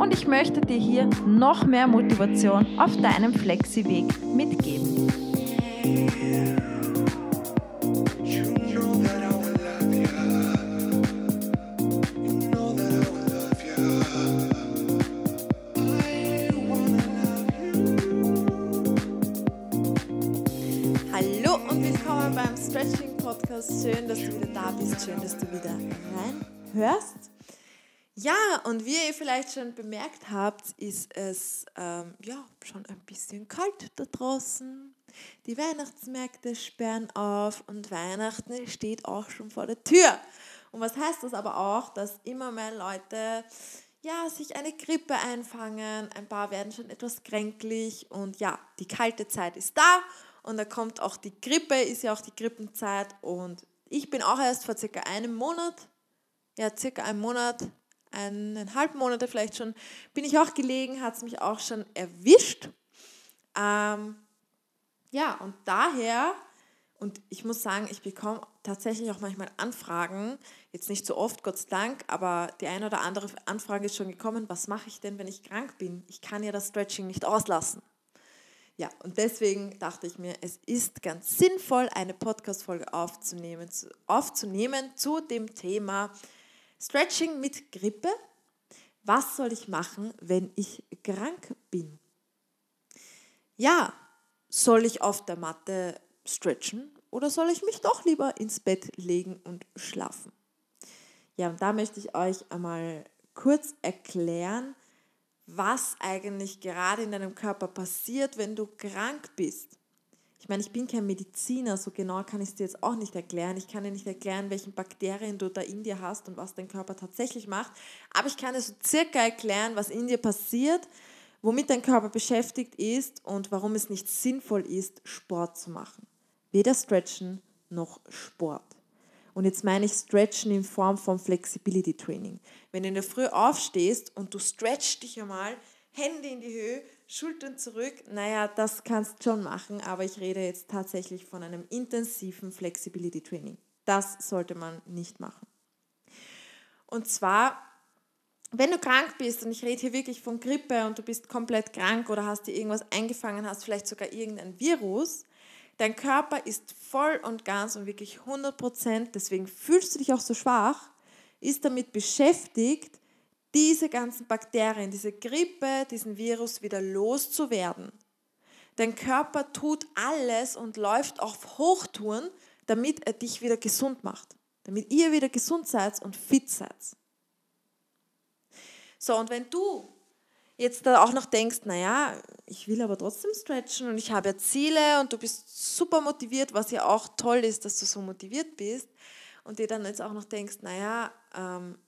und ich möchte dir hier noch mehr Motivation auf deinem Flexi-Weg mitgeben. Hallo und willkommen beim Stretching Podcast. Schön, dass du wieder da bist. Schön, dass du wieder reinhörst. Ja, und wie ihr vielleicht schon bemerkt habt, ist es ähm, ja, schon ein bisschen kalt da draußen. Die Weihnachtsmärkte sperren auf und Weihnachten steht auch schon vor der Tür. Und was heißt das aber auch, dass immer mehr Leute ja, sich eine Grippe einfangen, ein paar werden schon etwas kränklich und ja, die kalte Zeit ist da und da kommt auch die Grippe, ist ja auch die Grippenzeit und ich bin auch erst vor circa einem Monat, ja, circa einem Monat eineinhalb Monate vielleicht schon, bin ich auch gelegen, hat es mich auch schon erwischt. Ähm, ja, und daher, und ich muss sagen, ich bekomme tatsächlich auch manchmal Anfragen, jetzt nicht so oft, Gott sei Dank, aber die eine oder andere Anfrage ist schon gekommen, was mache ich denn, wenn ich krank bin? Ich kann ja das Stretching nicht auslassen. Ja, und deswegen dachte ich mir, es ist ganz sinnvoll, eine Podcast-Folge aufzunehmen, aufzunehmen zu dem Thema Stretching mit Grippe. Was soll ich machen, wenn ich krank bin? Ja, soll ich auf der Matte stretchen oder soll ich mich doch lieber ins Bett legen und schlafen? Ja, und da möchte ich euch einmal kurz erklären, was eigentlich gerade in deinem Körper passiert, wenn du krank bist. Ich meine, ich bin kein Mediziner, so genau kann ich es dir jetzt auch nicht erklären. Ich kann dir nicht erklären, welchen Bakterien du da in dir hast und was dein Körper tatsächlich macht. Aber ich kann dir so circa erklären, was in dir passiert, womit dein Körper beschäftigt ist und warum es nicht sinnvoll ist, Sport zu machen. Weder Stretchen noch Sport. Und jetzt meine ich Stretchen in Form von Flexibility Training. Wenn du in der Früh aufstehst und du stretchst dich einmal, Hände in die Höhe, Schultern zurück. Naja, das kannst du schon machen, aber ich rede jetzt tatsächlich von einem intensiven Flexibility Training. Das sollte man nicht machen. Und zwar, wenn du krank bist, und ich rede hier wirklich von Grippe und du bist komplett krank oder hast dir irgendwas eingefangen, hast vielleicht sogar irgendein Virus, dein Körper ist voll und ganz und wirklich 100 Prozent, deswegen fühlst du dich auch so schwach, ist damit beschäftigt, diese ganzen Bakterien, diese Grippe, diesen Virus wieder loszuwerden. Dein Körper tut alles und läuft auf Hochtouren, damit er dich wieder gesund macht, damit ihr wieder gesund seid und fit seid. So, und wenn du jetzt da auch noch denkst, naja, ich will aber trotzdem stretchen und ich habe ja Ziele und du bist super motiviert, was ja auch toll ist, dass du so motiviert bist und dir dann jetzt auch noch denkst, naja, ähm,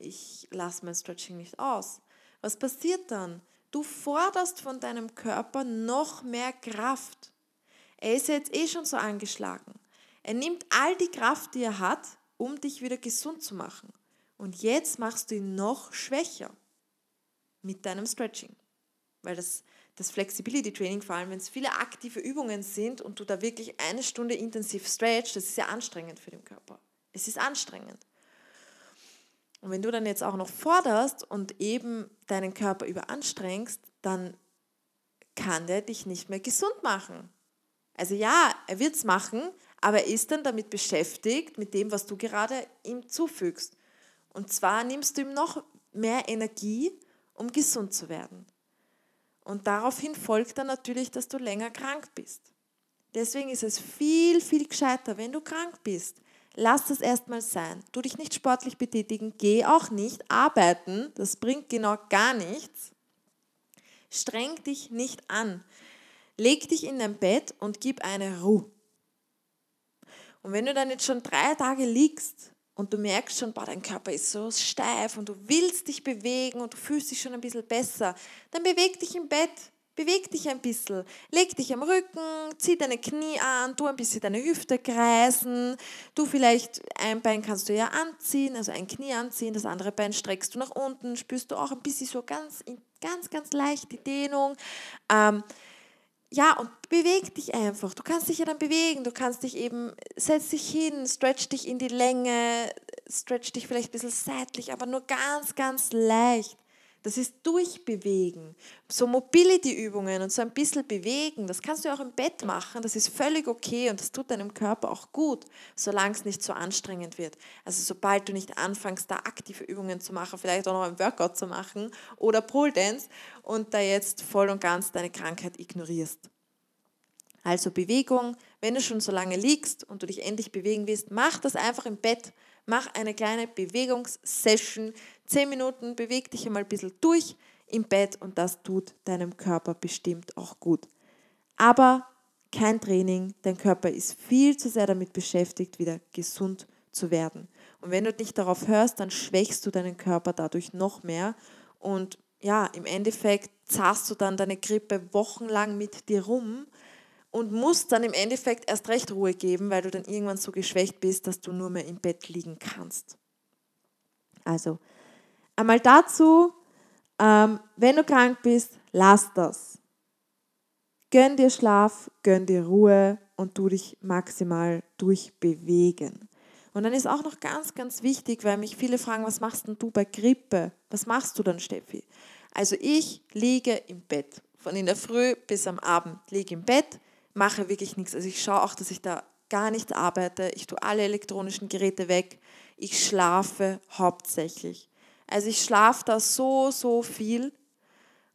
ich lasse mein Stretching nicht aus. Was passiert dann? Du forderst von deinem Körper noch mehr Kraft. Er ist jetzt eh schon so angeschlagen. Er nimmt all die Kraft, die er hat, um dich wieder gesund zu machen. Und jetzt machst du ihn noch schwächer mit deinem Stretching. Weil das, das Flexibility Training, vor allem wenn es viele aktive Übungen sind und du da wirklich eine Stunde intensiv stretch, das ist ja anstrengend für den Körper. Es ist anstrengend. Und wenn du dann jetzt auch noch forderst und eben deinen Körper überanstrengst, dann kann der dich nicht mehr gesund machen. Also ja, er wird es machen, aber er ist dann damit beschäftigt, mit dem, was du gerade ihm zufügst. Und zwar nimmst du ihm noch mehr Energie, um gesund zu werden. Und daraufhin folgt dann natürlich, dass du länger krank bist. Deswegen ist es viel, viel gescheiter, wenn du krank bist, lass das erstmal sein. Tu dich nicht sportlich betätigen, geh auch nicht arbeiten, das bringt genau gar nichts. Streng dich nicht an. Leg dich in dein Bett und gib eine Ruhe. Und wenn du dann jetzt schon drei Tage liegst und du merkst schon, boah, dein Körper ist so steif und du willst dich bewegen und du fühlst dich schon ein bisschen besser, dann beweg dich im Bett. Beweg dich ein bisschen. Leg dich am Rücken, zieh deine Knie an, tu ein bisschen deine Hüfte kreisen. Du vielleicht, ein Bein kannst du ja anziehen, also ein Knie anziehen, das andere Bein streckst du nach unten, spürst du auch ein bisschen so ganz, ganz, ganz leicht die Dehnung. Ähm, ja, und beweg dich einfach. Du kannst dich ja dann bewegen. Du kannst dich eben, setz dich hin, stretch dich in die Länge, stretch dich vielleicht ein bisschen seitlich, aber nur ganz, ganz leicht. Das ist Durchbewegen. So Mobility-Übungen und so ein bisschen bewegen, das kannst du auch im Bett machen. Das ist völlig okay und das tut deinem Körper auch gut, solange es nicht so anstrengend wird. Also sobald du nicht anfängst, da aktive Übungen zu machen, vielleicht auch noch ein Workout zu machen oder Pole Dance und da jetzt voll und ganz deine Krankheit ignorierst. Also Bewegung, wenn du schon so lange liegst und du dich endlich bewegen willst, mach das einfach im Bett. Mach eine kleine Bewegungssession. Zehn Minuten, beweg dich einmal ein bisschen durch im Bett und das tut deinem Körper bestimmt auch gut. Aber kein Training, dein Körper ist viel zu sehr damit beschäftigt, wieder gesund zu werden. Und wenn du nicht darauf hörst, dann schwächst du deinen Körper dadurch noch mehr und ja, im Endeffekt zahlst du dann deine Grippe wochenlang mit dir rum und musst dann im Endeffekt erst recht Ruhe geben, weil du dann irgendwann so geschwächt bist, dass du nur mehr im Bett liegen kannst. Also, einmal dazu, ähm, wenn du krank bist, lass das. Gönn dir Schlaf, gönn dir Ruhe und tu dich maximal durchbewegen. Und dann ist auch noch ganz, ganz wichtig, weil mich viele fragen, was machst denn du bei Grippe? Was machst du dann, Steffi? Also ich liege im Bett. Von in der Früh bis am Abend liege im Bett, mache wirklich nichts. Also ich schaue auch, dass ich da gar nicht arbeite. Ich tue alle elektronischen Geräte weg. Ich schlafe hauptsächlich. Also ich schlafe da so, so viel.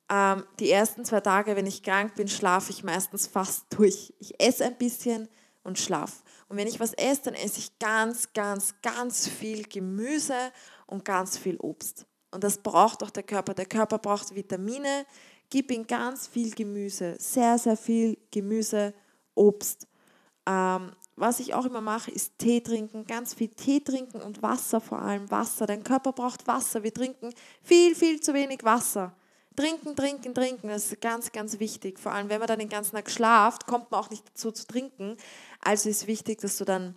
Ähm, die ersten zwei Tage, wenn ich krank bin, schlafe ich meistens fast durch. Ich esse ein bisschen und schlafe. Und wenn ich was esse, dann esse ich ganz, ganz, ganz viel Gemüse und ganz viel Obst. Und das braucht auch der Körper. Der Körper braucht Vitamine, Gib ihm ganz viel Gemüse, sehr, sehr viel Gemüse, Obst. Ähm, was ich auch immer mache, ist Tee trinken, ganz viel Tee trinken und Wasser vor allem, Wasser. Dein Körper braucht Wasser. Wir trinken viel, viel zu wenig Wasser. Trinken, trinken, trinken, das ist ganz, ganz wichtig. Vor allem, wenn man dann den ganzen Tag schlaft, kommt man auch nicht dazu zu trinken. Also ist wichtig, dass du dann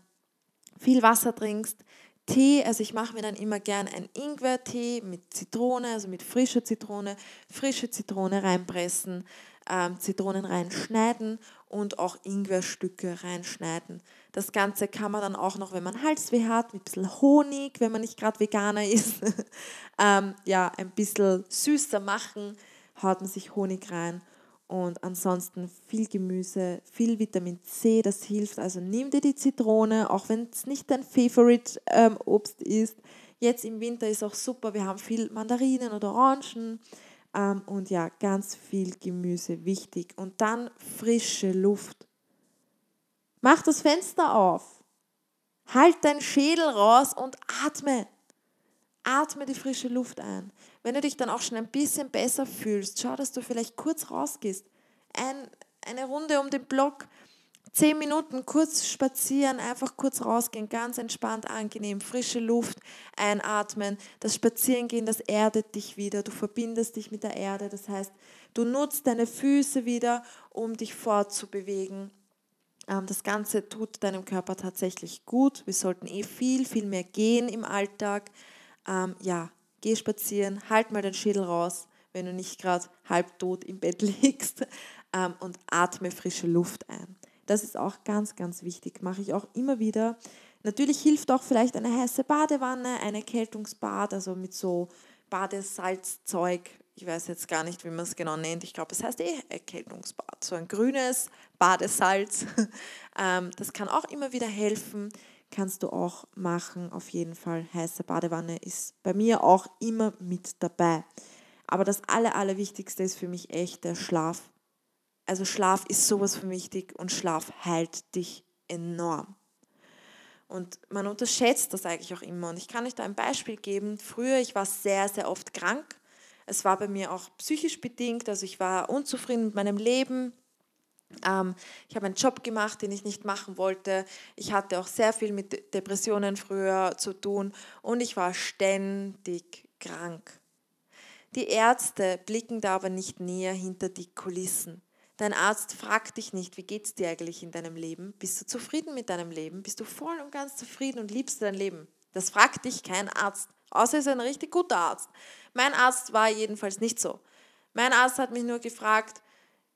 viel Wasser trinkst, Tee, also ich mache mir dann immer gern einen Ingwer-Tee mit Zitrone, also mit frischer Zitrone, frische Zitrone reinpressen, ähm, Zitronen reinschneiden und auch Ingwerstücke reinschneiden. Das Ganze kann man dann auch noch, wenn man Halsweh hat, mit ein bisschen Honig, wenn man nicht gerade Veganer ist, ähm, ja, ein bisschen süßer machen, haut man sich Honig rein und ansonsten viel Gemüse, viel Vitamin C, das hilft. Also nimm dir die Zitrone, auch wenn es nicht dein Favorite ähm, Obst ist. Jetzt im Winter ist auch super, wir haben viel Mandarinen oder Orangen. Ähm, und ja, ganz viel Gemüse, wichtig. Und dann frische Luft. Mach das Fenster auf. Halt deinen Schädel raus und atme. Atme die frische Luft ein. Wenn du dich dann auch schon ein bisschen besser fühlst, schau, dass du vielleicht kurz rausgehst. Ein, eine Runde um den Block, zehn Minuten kurz spazieren, einfach kurz rausgehen, ganz entspannt, angenehm, frische Luft einatmen. Das Spazierengehen, das erdet dich wieder. Du verbindest dich mit der Erde. Das heißt, du nutzt deine Füße wieder, um dich fortzubewegen. Ähm, das Ganze tut deinem Körper tatsächlich gut. Wir sollten eh viel, viel mehr gehen im Alltag ähm, ja, geh spazieren, halt mal den Schädel raus, wenn du nicht gerade halbtot im Bett liegst ähm, und atme frische Luft ein. Das ist auch ganz, ganz wichtig, mache ich auch immer wieder. Natürlich hilft auch vielleicht eine heiße Badewanne, ein Erkältungsbad, also mit so Badesalzzeug. Ich weiß jetzt gar nicht, wie man es genau nennt. Ich glaube, es heißt eh Erkältungsbad. So ein grünes Badesalz. Ähm, das kann auch immer wieder helfen kannst du auch machen. Auf jeden Fall heiße Badewanne ist bei mir auch immer mit dabei. Aber das Aller, Allerwichtigste ist für mich echt der Schlaf. Also Schlaf ist sowas von wichtig und Schlaf heilt dich enorm. Und man unterschätzt das eigentlich auch immer. Und ich kann euch da ein Beispiel geben. Früher, ich war sehr, sehr oft krank. Es war bei mir auch psychisch bedingt. Also ich war unzufrieden mit meinem Leben. Ähm, ich habe einen Job gemacht, den ich nicht machen wollte. Ich hatte auch sehr viel mit Depressionen früher zu tun und ich war ständig krank. Die Ärzte blicken da aber nicht näher hinter die Kulissen. Dein Arzt fragt dich nicht, wie geht es dir eigentlich in deinem Leben? Bist du zufrieden mit deinem Leben? Bist du voll und ganz zufrieden und liebst dein Leben? Das fragt dich kein Arzt, außer er ist ein richtig guter Arzt. Mein Arzt war jedenfalls nicht so. Mein Arzt hat mich nur gefragt,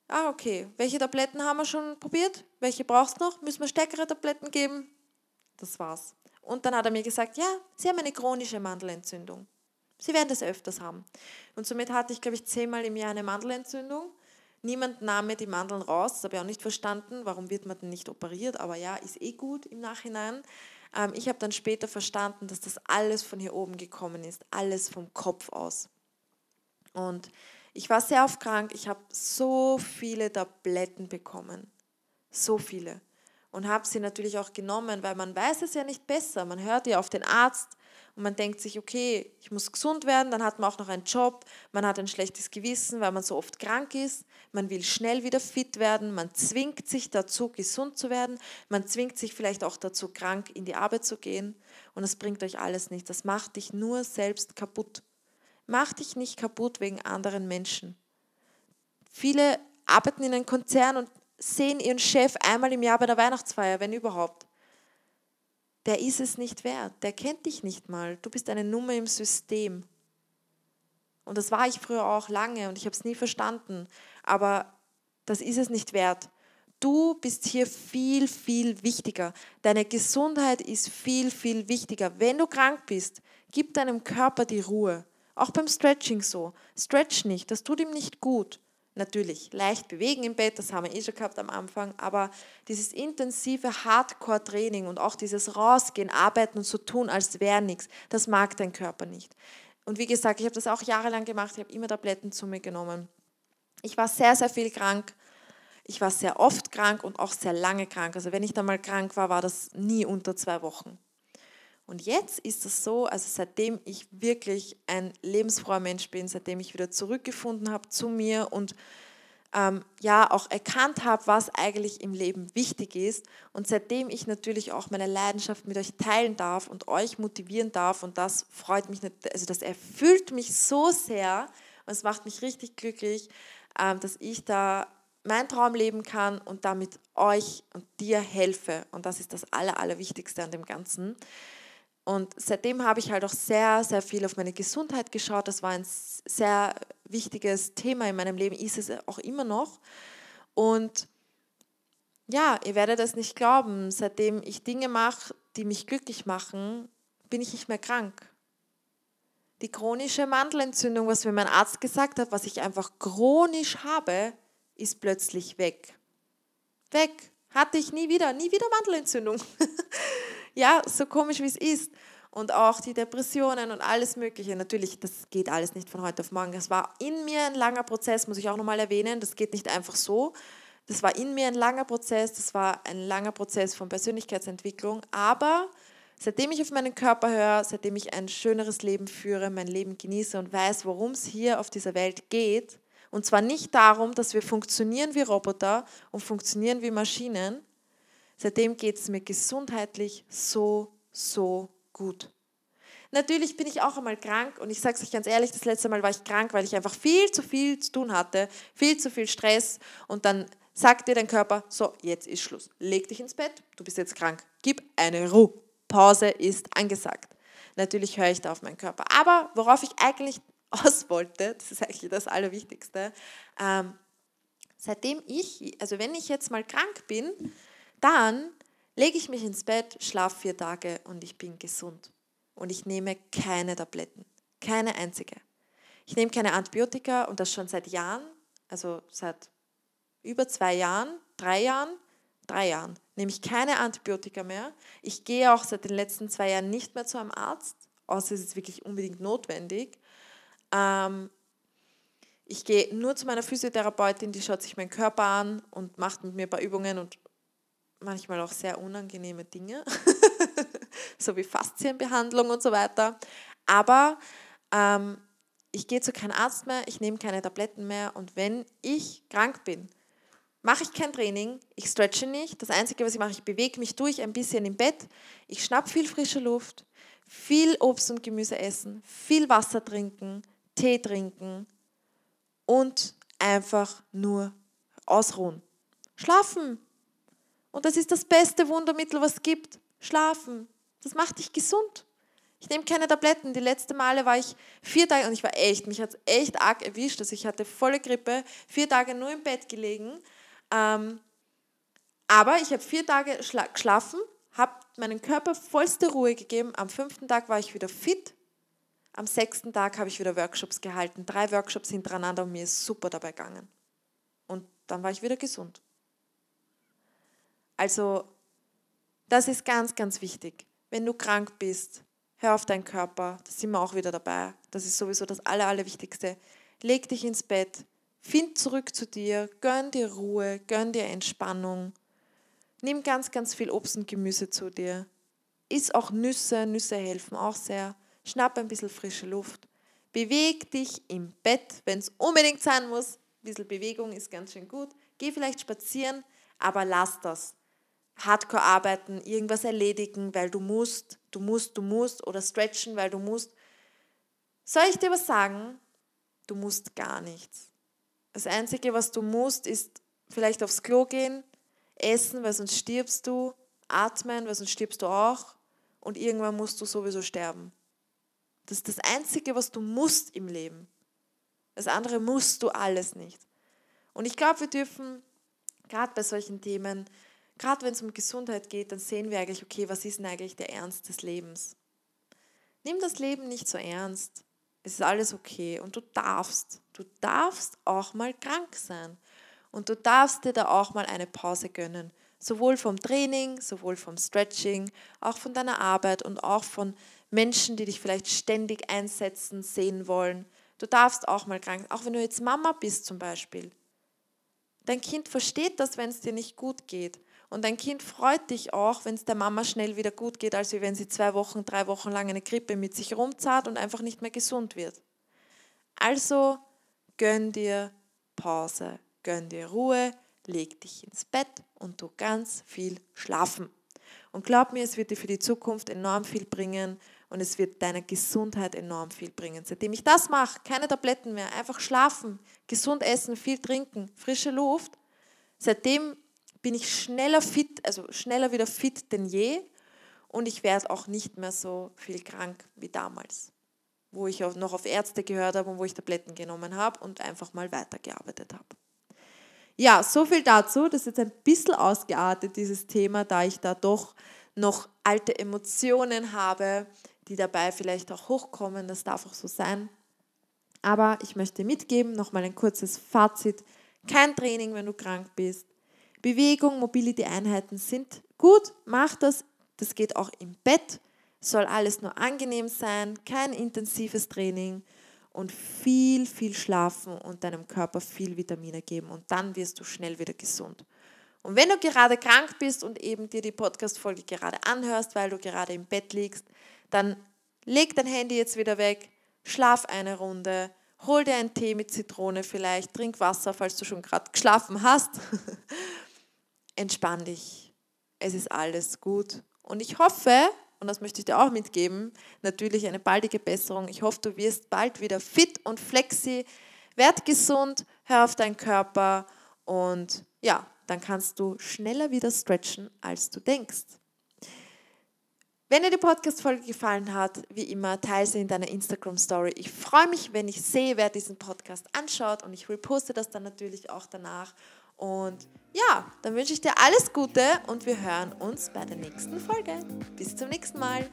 ah okay, welche Tabletten haben wir schon probiert? Welche brauchst du noch? Müssen wir stärkere Tabletten geben? Das war's. Und dann hat er mir gesagt, ja, Sie haben eine chronische Mandelentzündung. Sie werden das öfters haben. Und somit hatte ich, glaube ich, zehnmal im Jahr eine Mandelentzündung. Niemand nahm mir die Mandeln raus, das habe ich auch nicht verstanden. Warum wird man denn nicht operiert? Aber ja, ist eh gut im Nachhinein. Ähm, ich habe dann später verstanden, dass das alles von hier oben gekommen ist, alles vom Kopf aus. Und ich war sehr oft krank, ich habe so viele Tabletten bekommen, so viele. Und habe sie natürlich auch genommen, weil man weiß es ja nicht besser. Man hört ja auf den Arzt, und man denkt sich, okay, ich muss gesund werden, dann hat man auch noch einen Job, man hat ein schlechtes Gewissen, weil man so oft krank ist, man will schnell wieder fit werden, man zwingt sich dazu, gesund zu werden, man zwingt sich vielleicht auch dazu, krank in die Arbeit zu gehen und das bringt euch alles nichts. Das macht dich nur selbst kaputt. Mach dich nicht kaputt wegen anderen Menschen. Viele arbeiten in einem Konzern und sehen ihren Chef einmal im Jahr bei der Weihnachtsfeier, wenn überhaupt der ist es nicht wert. Der kennt dich nicht mal. Du bist eine Nummer im System. Und das war ich früher auch lange und ich habe es nie verstanden. Aber das ist es nicht wert. Du bist hier viel, viel wichtiger. Deine Gesundheit ist viel, viel wichtiger. Wenn du krank bist, gib deinem Körper die Ruhe. Auch beim Stretching so. Stretch nicht, das tut ihm nicht gut. Natürlich, leicht bewegen im Bett, das haben wir eh schon gehabt am Anfang, aber dieses intensive Hardcore-Training und auch dieses Rausgehen, Arbeiten und so tun, als wäre nichts, das mag dein Körper nicht. Und wie gesagt, ich habe das auch jahrelang gemacht, ich habe immer Tabletten zu mir genommen. Ich war sehr, sehr viel krank. Ich war sehr oft krank und auch sehr lange krank. Also wenn ich da mal krank war, war das nie unter zwei Wochen. Und jetzt ist es so, also seitdem ich wirklich ein lebensfroher Mensch bin, seitdem ich wieder zurückgefunden habe zu mir und ähm, ja auch erkannt habe, was eigentlich im Leben wichtig ist und seitdem ich natürlich auch meine Leidenschaft mit euch teilen darf und euch motivieren darf und das freut mich, nicht, also das erfüllt mich so sehr und es macht mich richtig glücklich, ähm, dass ich da mein Traum leben kann und damit euch und dir helfe und das ist das Aller, Allerwichtigste an dem Ganzen. Und seitdem habe ich halt auch sehr, sehr viel auf meine Gesundheit geschaut. Das war ein sehr wichtiges Thema in meinem Leben, ist es auch immer noch. Und ja, ihr werdet es nicht glauben, seitdem ich Dinge mache, die mich glücklich machen, bin ich nicht mehr krank. Die chronische Mandelentzündung, was mir mein Arzt gesagt hat, was ich einfach chronisch habe, ist plötzlich weg. Weg. Hatte ich nie wieder, nie wieder Mandelentzündung. ja, so komisch wie es ist. Und auch die Depressionen und alles Mögliche. Natürlich, das geht alles nicht von heute auf morgen. Das war in mir ein langer Prozess, muss ich auch nochmal erwähnen. Das geht nicht einfach so. Das war in mir ein langer Prozess. Das war ein langer Prozess von Persönlichkeitsentwicklung. Aber seitdem ich auf meinen Körper höre, seitdem ich ein schöneres Leben führe, mein Leben genieße und weiß, worum es hier auf dieser Welt geht, und zwar nicht darum, dass wir funktionieren wie Roboter und funktionieren wie Maschinen, Seitdem geht es mir gesundheitlich so, so gut. Natürlich bin ich auch einmal krank und ich sage es euch ganz ehrlich, das letzte Mal war ich krank, weil ich einfach viel zu viel zu tun hatte, viel zu viel Stress und dann sagt dir dein Körper, so, jetzt ist Schluss. Leg dich ins Bett, du bist jetzt krank. Gib eine Ruhe. Pause ist angesagt. Natürlich höre ich da auf meinen Körper. Aber worauf ich eigentlich aus wollte, das ist eigentlich das Allerwichtigste, ähm, seitdem ich, also wenn ich jetzt mal krank bin, dann lege ich mich ins Bett, schlafe vier Tage und ich bin gesund. Und ich nehme keine Tabletten, keine einzige. Ich nehme keine Antibiotika und das schon seit Jahren, also seit über zwei Jahren, drei Jahren, drei Jahren nehme ich keine Antibiotika mehr. Ich gehe auch seit den letzten zwei Jahren nicht mehr zu einem Arzt, außer es ist wirklich unbedingt notwendig. Ähm, ich gehe nur zu meiner Physiotherapeutin, die schaut sich meinen Körper an und macht mit mir ein paar Übungen und manchmal auch sehr unangenehme Dinge, so wie Faszienbehandlung und so weiter. Aber ähm, ich gehe zu keinem Arzt mehr, ich nehme keine Tabletten mehr und wenn ich krank bin, mache ich kein Training, ich stretche nicht. Das Einzige, was ich mache, ich bewege mich durch ein bisschen im Bett, ich schnapp viel frische Luft, viel Obst und Gemüse essen, viel Wasser trinken, Tee trinken und einfach nur ausruhen. Schlafen. Und das ist das beste Wundermittel, was es gibt. Schlafen. Das macht dich gesund. Ich nehme keine Tabletten. Die letzte Male war ich vier Tage, und ich war echt, mich hat es echt arg erwischt. Also ich hatte volle Grippe, vier Tage nur im Bett gelegen. Ähm, aber ich habe vier Tage geschlafen, habe meinem Körper vollste Ruhe gegeben. Am fünften Tag war ich wieder fit. Am sechsten Tag habe ich wieder Workshops gehalten. Drei Workshops hintereinander und mir ist super dabei gegangen. Und dann war ich wieder gesund. Also, das ist ganz, ganz wichtig. Wenn du krank bist, hör auf deinen Körper. Da sind wir auch wieder dabei. Das ist sowieso das Aller, Allerwichtigste. Leg dich ins Bett. Find zurück zu dir. Gönn dir Ruhe. Gönn dir Entspannung. Nimm ganz, ganz viel Obst und Gemüse zu dir. Iss auch Nüsse. Nüsse helfen auch sehr. Schnapp ein bisschen frische Luft. Beweg dich im Bett, wenn es unbedingt sein muss. Ein bisschen Bewegung ist ganz schön gut. Geh vielleicht spazieren, aber lass das. Hardcore arbeiten, irgendwas erledigen, weil du musst, du musst, du musst oder stretchen, weil du musst. Soll ich dir was sagen? Du musst gar nichts. Das Einzige, was du musst, ist vielleicht aufs Klo gehen, essen, weil sonst stirbst du, atmen, weil sonst stirbst du auch und irgendwann musst du sowieso sterben. Das ist das Einzige, was du musst im Leben. Das andere musst du alles nicht. Und ich glaube, wir dürfen gerade bei solchen Themen gerade wenn es um Gesundheit geht, dann sehen wir eigentlich, okay, was ist denn eigentlich der Ernst des Lebens? Nimm das Leben nicht so ernst. Es ist alles okay und du darfst, du darfst auch mal krank sein und du darfst dir da auch mal eine Pause gönnen. Sowohl vom Training, sowohl vom Stretching, auch von deiner Arbeit und auch von Menschen, die dich vielleicht ständig einsetzen, sehen wollen. Du darfst auch mal krank, sein, auch wenn du jetzt Mama bist zum Beispiel. Dein Kind versteht das, wenn es dir nicht gut geht. Und dein Kind freut dich auch, wenn es der Mama schnell wieder gut geht, als wenn sie zwei Wochen, drei Wochen lang eine Grippe mit sich rumzahlt und einfach nicht mehr gesund wird. Also gönn dir Pause, gönn dir Ruhe, leg dich ins Bett und tu ganz viel schlafen. Und glaub mir, es wird dir für die Zukunft enorm viel bringen und es wird deiner Gesundheit enorm viel bringen. Seitdem ich das mache, keine Tabletten mehr, einfach schlafen, gesund essen, viel trinken, frische Luft, seitdem bin ich schneller fit, also schneller wieder fit denn je und ich werde auch nicht mehr so viel krank wie damals, wo ich auch noch auf Ärzte gehört habe und wo ich Tabletten genommen habe und einfach mal weitergearbeitet habe. Ja, so viel dazu. Das ist jetzt ein bisschen ausgeartet, dieses Thema, da ich da doch noch alte Emotionen habe, die dabei vielleicht auch hochkommen. Das darf auch so sein. Aber ich möchte mitgeben, nochmal ein kurzes Fazit. Kein Training, wenn du krank bist. Bewegung, Mobility-Einheiten sind gut, mach das. Das geht auch im Bett. Soll alles nur angenehm sein, kein intensives Training und viel, viel schlafen und deinem Körper viel Vitamine geben und dann wirst du schnell wieder gesund. Und wenn du gerade krank bist und eben dir die Podcast-Folge gerade anhörst, weil du gerade im Bett liegst, dann leg dein Handy jetzt wieder weg, schlaf eine Runde, hol dir einen Tee mit Zitrone vielleicht, trink Wasser, falls du schon gerade geschlafen hast entspann dich. Es ist alles gut. Und ich hoffe, und das möchte ich dir auch mitgeben, natürlich eine baldige Besserung. Ich hoffe, du wirst bald wieder fit und flexi. Werd gesund, hör auf deinen Körper und ja, dann kannst du schneller wieder stretchen, als du denkst. Wenn dir die Podcast-Folge gefallen hat, wie immer, teile sie in deiner Instagram-Story. Ich freue mich, wenn ich sehe, wer diesen Podcast anschaut und ich reposte das dann natürlich auch danach. Und ja, dann wünsche ich dir alles Gute und wir hören uns bei der nächsten Folge. Bis zum nächsten Mal.